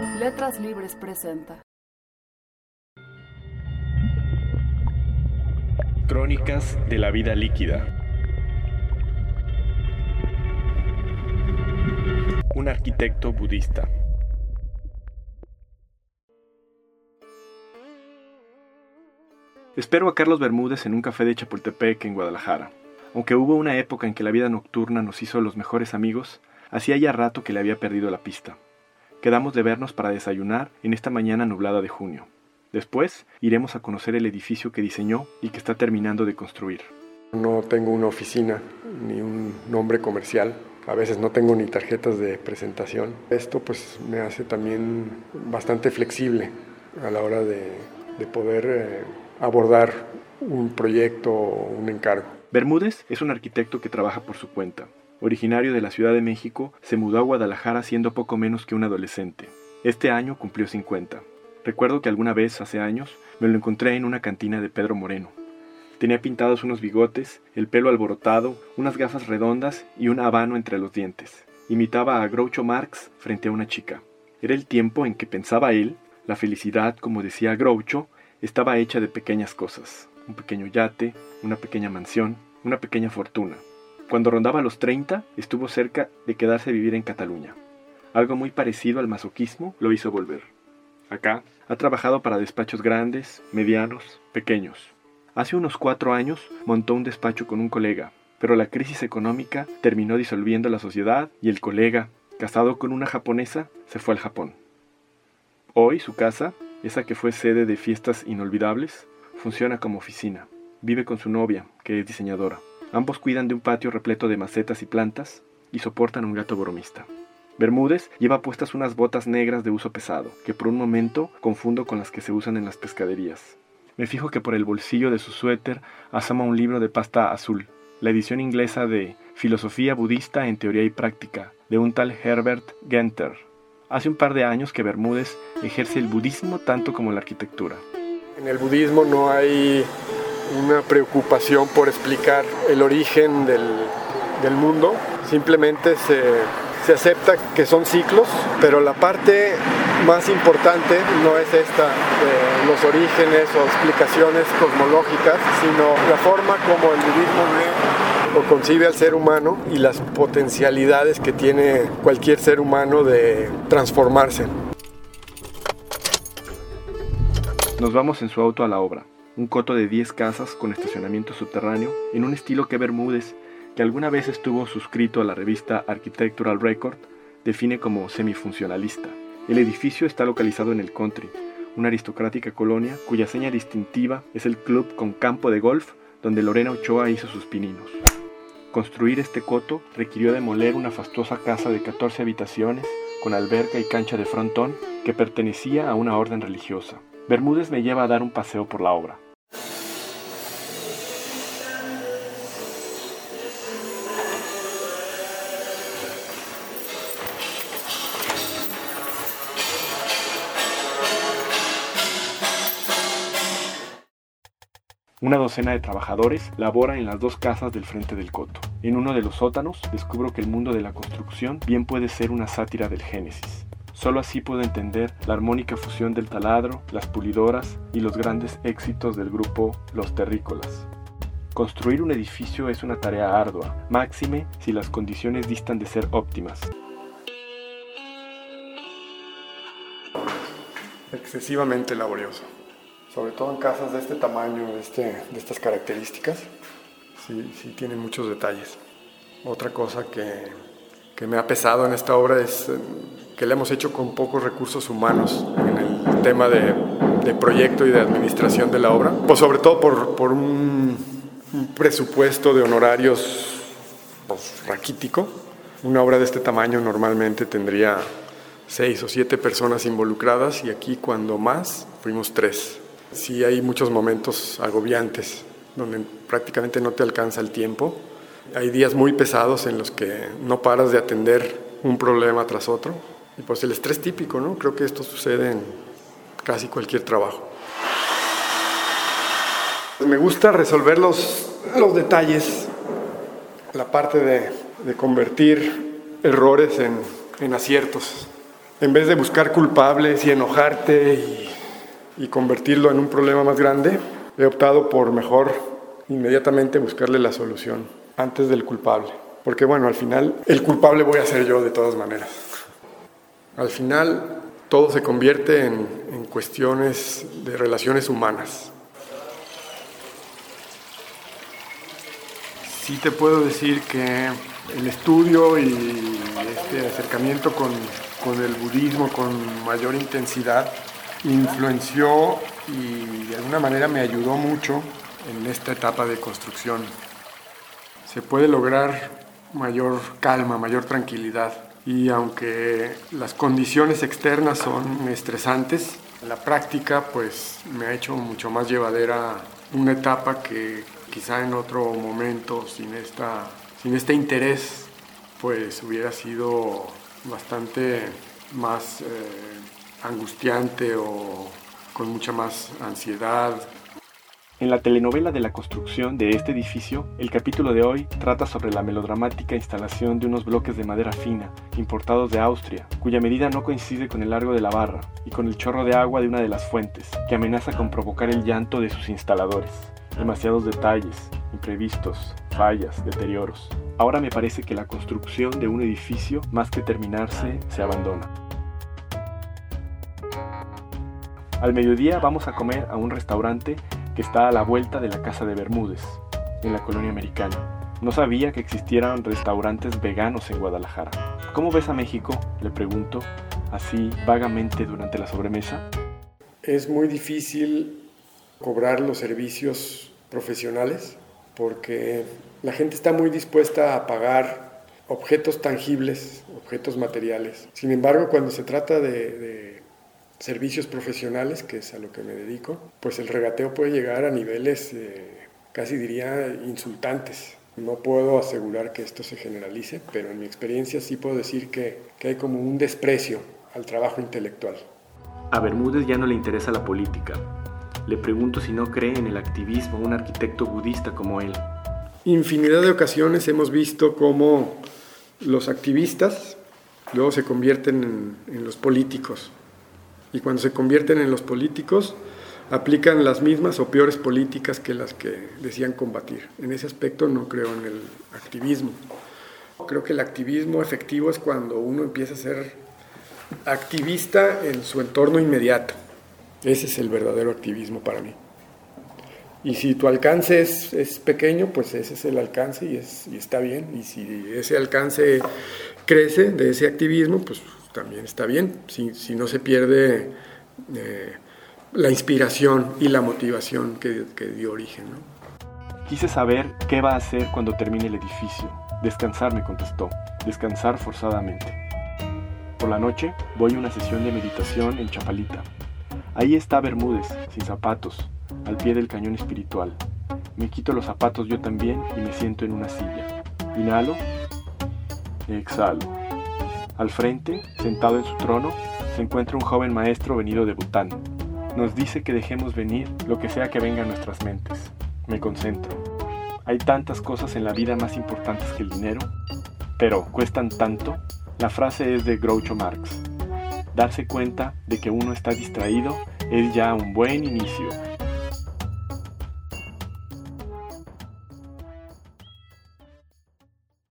Letras Libres presenta. Crónicas de la vida líquida. Un arquitecto budista. Espero a Carlos Bermúdez en un café de Chapultepec en Guadalajara. Aunque hubo una época en que la vida nocturna nos hizo los mejores amigos, hacía ya rato que le había perdido la pista. Quedamos de vernos para desayunar en esta mañana nublada de junio. Después iremos a conocer el edificio que diseñó y que está terminando de construir. No tengo una oficina ni un nombre comercial. A veces no tengo ni tarjetas de presentación. Esto pues me hace también bastante flexible a la hora de, de poder eh, abordar un proyecto o un encargo. Bermúdez es un arquitecto que trabaja por su cuenta. Originario de la Ciudad de México, se mudó a Guadalajara siendo poco menos que un adolescente. Este año cumplió 50. Recuerdo que alguna vez, hace años, me lo encontré en una cantina de Pedro Moreno. Tenía pintados unos bigotes, el pelo alborotado, unas gafas redondas y un habano entre los dientes. Imitaba a Groucho Marx frente a una chica. Era el tiempo en que pensaba él, la felicidad, como decía Groucho, estaba hecha de pequeñas cosas. Un pequeño yate, una pequeña mansión, una pequeña fortuna. Cuando rondaba los 30, estuvo cerca de quedarse a vivir en Cataluña. Algo muy parecido al masoquismo lo hizo volver. Acá ha trabajado para despachos grandes, medianos, pequeños. Hace unos cuatro años montó un despacho con un colega, pero la crisis económica terminó disolviendo la sociedad y el colega, casado con una japonesa, se fue al Japón. Hoy su casa, esa que fue sede de fiestas inolvidables, funciona como oficina. Vive con su novia, que es diseñadora. Ambos cuidan de un patio repleto de macetas y plantas y soportan un gato bromista. Bermúdez lleva puestas unas botas negras de uso pesado, que por un momento confundo con las que se usan en las pescaderías. Me fijo que por el bolsillo de su suéter asoma un libro de pasta azul, la edición inglesa de Filosofía Budista en Teoría y Práctica, de un tal Herbert Genter. Hace un par de años que Bermúdez ejerce el budismo tanto como la arquitectura. En el budismo no hay una preocupación por explicar el origen del, del mundo, simplemente se, se acepta que son ciclos, pero la parte más importante no es esta, de los orígenes o explicaciones cosmológicas, sino la forma como el budismo ve o concibe al ser humano y las potencialidades que tiene cualquier ser humano de transformarse. Nos vamos en su auto a la obra, un coto de 10 casas con estacionamiento subterráneo en un estilo que Bermúdez, que alguna vez estuvo suscrito a la revista Architectural Record, define como semifuncionalista. El edificio está localizado en el country, una aristocrática colonia cuya seña distintiva es el club con campo de golf donde Lorena Ochoa hizo sus pininos. Construir este coto requirió demoler una fastuosa casa de 14 habitaciones con alberca y cancha de frontón que pertenecía a una orden religiosa. Bermúdez me lleva a dar un paseo por la obra. Una docena de trabajadores labora en las dos casas del frente del coto. En uno de los sótanos descubro que el mundo de la construcción bien puede ser una sátira del Génesis. Solo así puedo entender la armónica fusión del taladro, las pulidoras y los grandes éxitos del grupo Los Terrícolas. Construir un edificio es una tarea ardua, máxime si las condiciones distan de ser óptimas. Excesivamente laborioso, sobre todo en casas de este tamaño, de, este, de estas características, sí, sí tiene muchos detalles. Otra cosa que, que me ha pesado en esta obra es eh, que la hemos hecho con pocos recursos humanos en el tema de, de proyecto y de administración de la obra, pues sobre todo por, por un, presupuesto de honorarios pues, raquítico. Una obra de este tamaño normalmente tendría seis o siete personas involucradas y aquí cuando más fuimos tres. Sí hay muchos momentos agobiantes donde prácticamente no te alcanza el tiempo. Hay días muy pesados en los que no paras de atender un problema tras otro. Y pues el estrés típico, ¿no? Creo que esto sucede en casi cualquier trabajo. Me gusta resolver los, los detalles, la parte de, de convertir errores en, en aciertos. En vez de buscar culpables y enojarte y, y convertirlo en un problema más grande, he optado por mejor inmediatamente buscarle la solución antes del culpable. Porque bueno, al final el culpable voy a ser yo de todas maneras. Al final todo se convierte en, en cuestiones de relaciones humanas. Sí te puedo decir que el estudio y este acercamiento con, con el budismo con mayor intensidad influenció y de alguna manera me ayudó mucho en esta etapa de construcción. Se puede lograr mayor calma, mayor tranquilidad y aunque las condiciones externas son estresantes, la práctica pues me ha hecho mucho más llevadera una etapa que quizá en otro momento sin, esta, sin este interés pues hubiera sido bastante más eh, angustiante o con mucha más ansiedad. En la telenovela de la construcción de este edificio, el capítulo de hoy trata sobre la melodramática instalación de unos bloques de madera fina, importados de Austria, cuya medida no coincide con el largo de la barra y con el chorro de agua de una de las fuentes, que amenaza con provocar el llanto de sus instaladores. Demasiados detalles, imprevistos, fallas, deterioros. Ahora me parece que la construcción de un edificio, más que terminarse, se abandona. Al mediodía vamos a comer a un restaurante que está a la vuelta de la casa de Bermúdez, en la colonia americana. No sabía que existieran restaurantes veganos en Guadalajara. ¿Cómo ves a México? Le pregunto, así vagamente durante la sobremesa. Es muy difícil cobrar los servicios profesionales porque la gente está muy dispuesta a pagar objetos tangibles, objetos materiales. Sin embargo, cuando se trata de, de servicios profesionales, que es a lo que me dedico, pues el regateo puede llegar a niveles, eh, casi diría, insultantes. No puedo asegurar que esto se generalice, pero en mi experiencia sí puedo decir que, que hay como un desprecio al trabajo intelectual. A Bermúdez ya no le interesa la política. Le pregunto si no cree en el activismo un arquitecto budista como él. Infinidad de ocasiones hemos visto cómo los activistas luego se convierten en, en los políticos y cuando se convierten en los políticos aplican las mismas o peores políticas que las que decían combatir. En ese aspecto no creo en el activismo. Creo que el activismo efectivo es cuando uno empieza a ser activista en su entorno inmediato. Ese es el verdadero activismo para mí. Y si tu alcance es, es pequeño, pues ese es el alcance y, es, y está bien. Y si ese alcance crece de ese activismo, pues también está bien, si, si no se pierde eh, la inspiración y la motivación que, que dio origen. ¿no? Quise saber qué va a hacer cuando termine el edificio. Descansar, me contestó. Descansar forzadamente. Por la noche voy a una sesión de meditación en Chapalita. Ahí está Bermúdez, sin zapatos, al pie del cañón espiritual. Me quito los zapatos yo también y me siento en una silla. Inhalo, exhalo. Al frente, sentado en su trono, se encuentra un joven maestro venido de Bután. Nos dice que dejemos venir lo que sea que venga a nuestras mentes. Me concentro. Hay tantas cosas en la vida más importantes que el dinero, pero cuestan tanto. La frase es de Groucho Marx. Darse cuenta de que uno está distraído es ya un buen inicio